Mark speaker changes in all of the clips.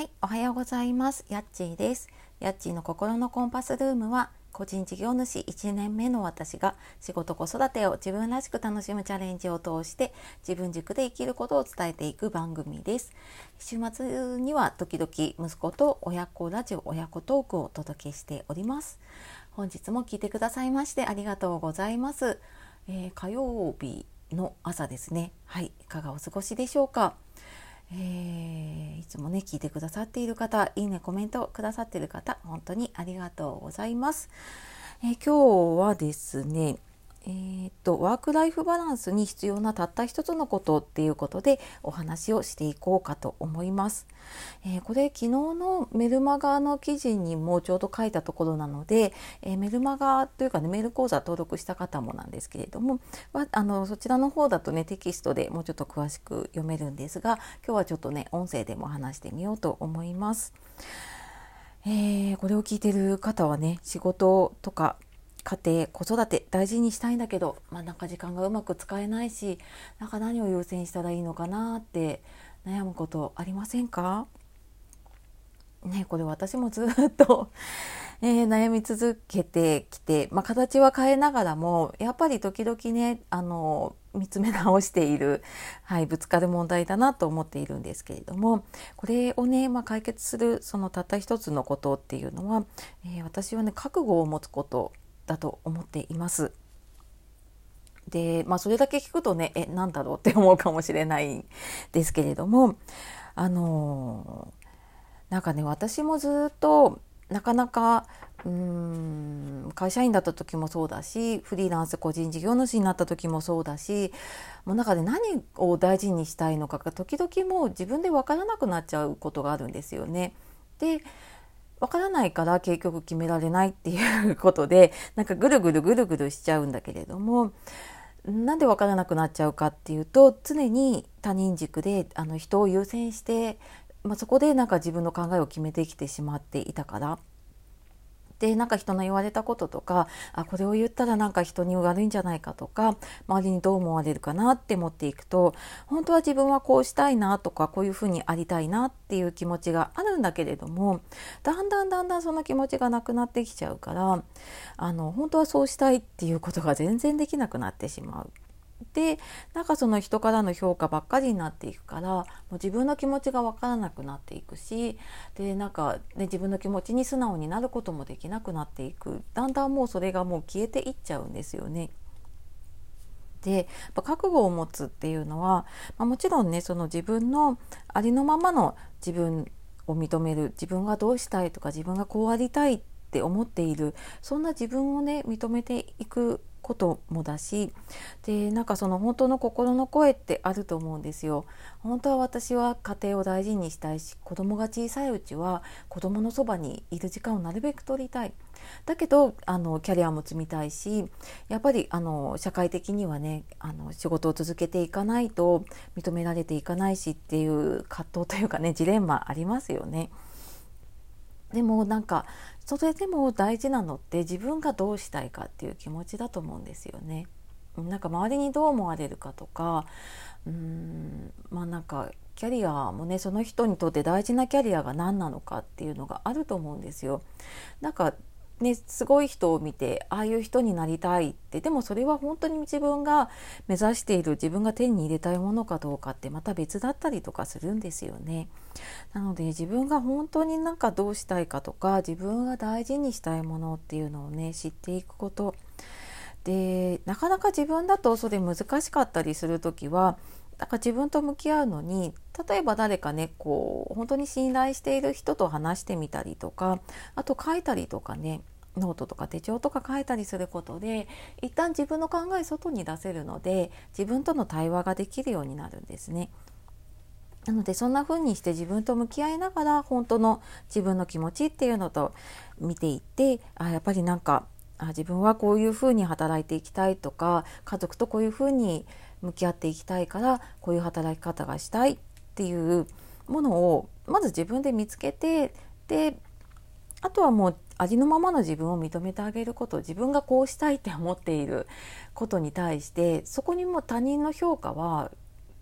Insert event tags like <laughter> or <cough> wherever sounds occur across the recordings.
Speaker 1: はい、おはようございます。やっちーです。やっちーの心のコンパスルームは、個人事業主1年目の私が仕事子育てを自分らしく楽しむチャレンジを通して自分軸で生きることを伝えていく番組です。週末には時々息子と親子ラジオ親子トークをお届けしております。本日も聞いてくださいましてありがとうございます。えー、火曜日の朝ですね。はい、いかがお過ごしでしょうか？えー、いつもね聞いてくださっている方いいねコメントくださっている方本当にありがとうございます、えー、今日はですねえー、っとワークライフバランスに必要なたった一つのことっていうことでお話をしていこうかと思います。えー、これ昨日のメルマガの記事にもちょうど書いたところなので、えー、メルマガというかねメール講座登録した方もなんですけれども、あのそちらの方だとねテキストでもうちょっと詳しく読めるんですが今日はちょっとね音声でも話してみようと思います。え、これを聞いてる方はね仕事とか家庭子育て大事にしたいんだけど、まあ、なんか時間がうまく使えないしなんか何を優先したらいいのかなって悩むことありませんか？ねこれ私もずっと <laughs> えー、悩み続けてきて、まあ、形は変えながらもやっぱり時々ねあの見つめ直している、はい、ぶつかる問題だなと思っているんですけれどもこれをね、まあ、解決するそのたった一つのことっていうのは、えー、私はね覚悟を持つことだと思っています。で、まあ、それだけ聞くとね、え、なんだろうって思うかもしれないんですけれども、あのなんかね、私もずっとなかなかうーん会社員だった時もそうだしフリーランス個人事業主になった時もそうだしもう中で何を大事にしたいのかが時々もう自分で分からなくなっちゃうことがあるんですよね。でわからないから結局決められないっていうことで <laughs> なんかぐるぐるぐるぐるしちゃうんだけれどもなんでわからなくなっちゃうかっていうと常に他人軸であの人を優先して、まあ、そこでなんか自分の考えを決めてきてしまっていたからでなんか人の言われたこととかあこれを言ったらなんか人に悪いんじゃないかとか周りにどう思われるかなって思っていくと本当は自分はこうしたいなとかこういうふうにありたいなっていう気持ちがあるんだけれどもだんだんだんだんその気持ちがなくなってきちゃうからあの本当はそうしたいっていうことが全然できなくなってしまう。でなんかその人からの評価ばっかりになっていくからもう自分の気持ちが分からなくなっていくしでなんか、ね、自分の気持ちに素直になることもできなくなっていくだんだんもうそれがもう消えていっちゃうんですよね。で覚悟を持つっていうのは、まあ、もちろんねその自分のありのままの自分を認める自分がどうしたいとか自分がこうありたいって思っているそんな自分をね認めていくこともだしでなんかその本当の心の声ってあると思うんですよ。本当は私は家庭を大事にしたいし子供が小さいうちは子供のそばにいる時間をなるべく取りたい。だけどあのキャリアも積みたいしやっぱりあの社会的にはねあの仕事を続けていかないと認められていかないしっていう葛藤というかねジレンマありますよね。でもなんかそれでも大事なのって自分がどうしたいかっていう気持ちだと思うんですよね。なんか周りにどう思われるかとかうーんまあなんかキャリアもねその人にとって大事なキャリアが何なのかっていうのがあると思うんですよ。なんかね、すごい人を見てああいう人になりたいってでもそれは本当に自分が目指している自分が手に入れたいものかどうかってまた別だったりとかするんですよね。なので自分が本当になんかどうしたいかとか自分が大事にしたいものっていうのをね知っていくことでなかなか自分だとそれ難しかったりする時はだから自分と向き合うのに例えば誰かねこう本当に信頼している人と話してみたりとかあと書いたりとかねノートとか手帳とか書いたりすることで一旦自分の考え外に出せるので自分との対話ができるようになるんですね。なのでそんな風にして自分と向き合いながら本当の自分の気持ちっていうのと見ていってあやっぱりなんかあ自分はこういう風に働いていきたいとか家族とこういう風に向き合っていきたいからこういう働き方がしたいっていうものをまず自分で見つけてであとはもうありのままの自分を認めてあげること自分がこうしたいって思っていることに対してそこにも他人の評価は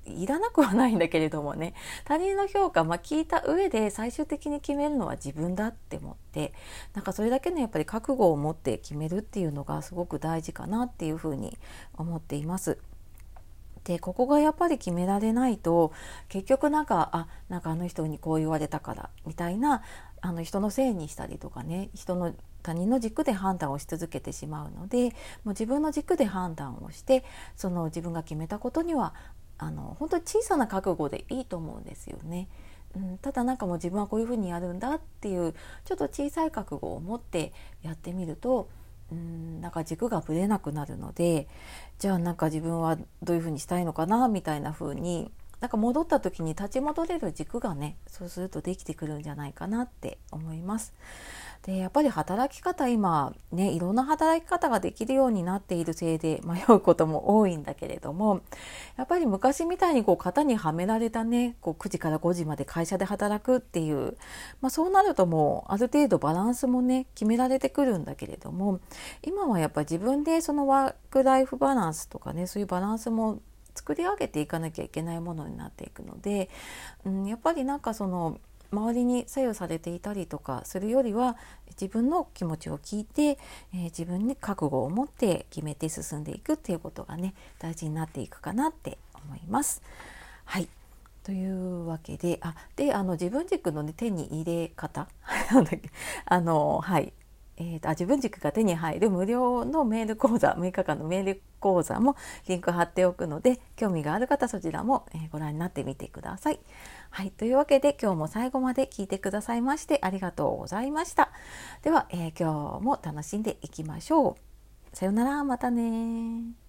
Speaker 1: いらなくはないんだけれどもね他人の評価、まあ、聞いた上で最終的に決めるのは自分だって思ってなんかそれだけのやっぱり覚悟を持って決めるっていうのがすごく大事かなっていうふうに思っています。でここがやっぱり決められないと結局なんかあなんかあの人にこう言われたからみたいなあの人のせいにしたりとかね人の他人の軸で判断をし続けてしまうのでもう自分の軸で判断をしてその自分が決めたことにはあの本当に小さな覚悟でいいと思うんですよね。うん、ただなんかもう自分はこういうふうにやるんだっていうちょっと小さい覚悟を持ってやってみるとうんなんか軸がぶれなくなるのでじゃあなんか自分はどういうふうにしたいのかなみたいなふうになんか戻った時に立ち戻れる軸がねそうするとできてくるんじゃないかなって思います。でやっぱり働き方今ねいろんな働き方ができるようになっているせいで迷うことも多いんだけれどもやっぱり昔みたいにこう型にはめられたねこう9時から5時まで会社で働くっていう、まあ、そうなるともうある程度バランスもね決められてくるんだけれども今はやっぱり自分でそのワークライフバランスとかねそういうバランスも作り上げていかなきゃいけないものになっていくので、うん、やっぱりなんかその周りに左右されていたりとかするよりは自分の気持ちを聞いて、えー、自分に覚悟を持って決めて進んでいくっていうことがね大事になっていくかなって思います。はい。というわけであであの自分軸の、ね、手に入れ方。<laughs> あのはい。えーと、自分軸が手に入る無料のメール講座6日間のメール講座もリンク貼っておくので興味がある方そちらも、え、ご覧になってみてください。はい、というわけで今日も最後まで聞いてくださいましてありがとうございました。では、えー、今日も楽しんでいきましょう。さようなら、またね